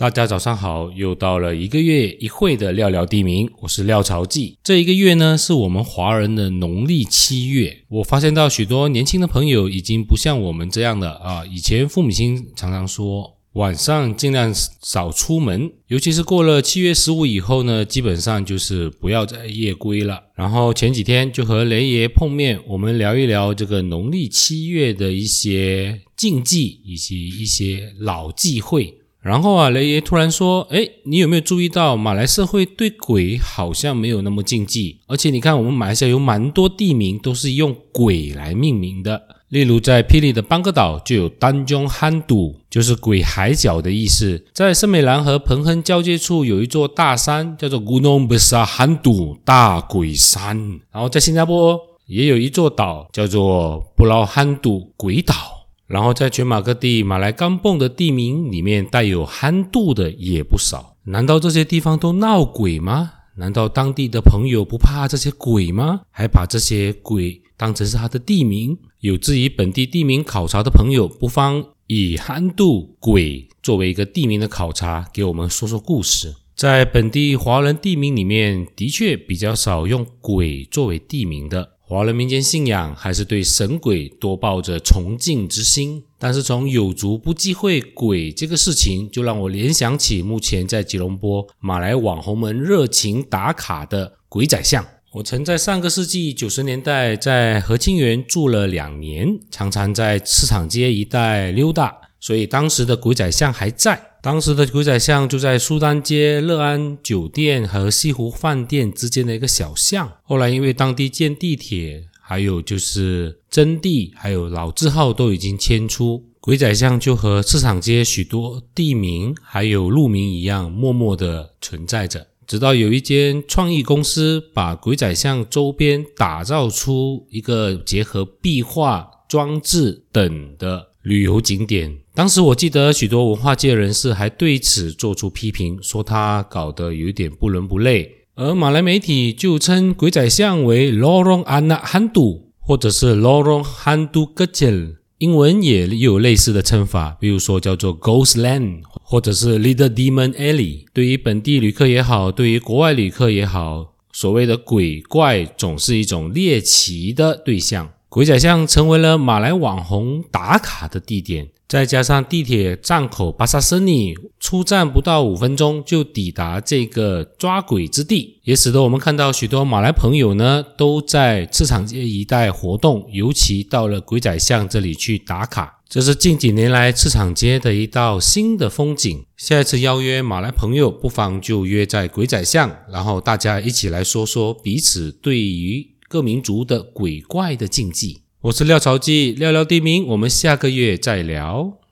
大家早上好，又到了一个月一会的聊聊地名，我是廖朝记。这一个月呢，是我们华人的农历七月。我发现到许多年轻的朋友已经不像我们这样的啊，以前父母亲常常说晚上尽量少出门，尤其是过了七月十五以后呢，基本上就是不要再夜归了。然后前几天就和雷爷碰面，我们聊一聊这个农历七月的一些禁忌以及一些老忌讳。然后啊，雷爷突然说：“哎，你有没有注意到马来社会对鬼好像没有那么禁忌？而且你看，我们马来西亚有蛮多地名都是用鬼来命名的。例如在霹雳的邦哥岛就有丹中憨堵，就是鬼海角的意思。在圣美兰和彭亨交界处有一座大山，叫做 Gunung Besar Hantu 大鬼山。然后在新加坡也有一座岛，叫做布劳憨堵鬼岛。”然后在全马各地马来甘蹦的地名里面带有憨度的也不少，难道这些地方都闹鬼吗？难道当地的朋友不怕这些鬼吗？还把这些鬼当成是他的地名？有质疑本地地名考察的朋友，不妨以憨度鬼作为一个地名的考察，给我们说说故事。在本地华人地名里面，的确比较少用鬼作为地名的。华人民间信仰还是对神鬼多抱着崇敬之心，但是从有足不忌讳鬼这个事情，就让我联想起目前在吉隆坡马来网红们热情打卡的鬼仔巷。我曾在上个世纪九十年代在和清园住了两年，常常在市场街一带溜达，所以当时的鬼仔巷还在。当时的鬼仔巷就在苏丹街乐安酒店和西湖饭店之间的一个小巷。后来因为当地建地铁，还有就是征地，还有老字号都已经迁出，鬼仔巷就和市场街许多地名还有路名一样，默默的存在着。直到有一间创意公司把鬼仔巷周边打造出一个结合壁画、装置等的。旅游景点，当时我记得许多文化界人士还对此做出批评，说他搞得有点不伦不类。而马来媒体就称鬼仔巷为 Lorong Anak Handu，或者是 Lorong Hantu Kecil，英文也有类似的称法，比如说叫做 Ghost Land，或者是 Little Demon Alley。对于本地旅客也好，对于国外旅客也好，所谓的鬼怪总是一种猎奇的对象。鬼仔巷成为了马来网红打卡的地点，再加上地铁站口巴萨森尼出站不到五分钟就抵达这个抓鬼之地，也使得我们看到许多马来朋友呢都在市场街一带活动，尤其到了鬼仔巷这里去打卡，这是近几年来市场街的一道新的风景。下一次邀约马来朋友，不妨就约在鬼仔巷，然后大家一起来说说彼此对于。各民族的鬼怪的禁忌。我是廖朝记，廖廖地名，我们下个月再聊。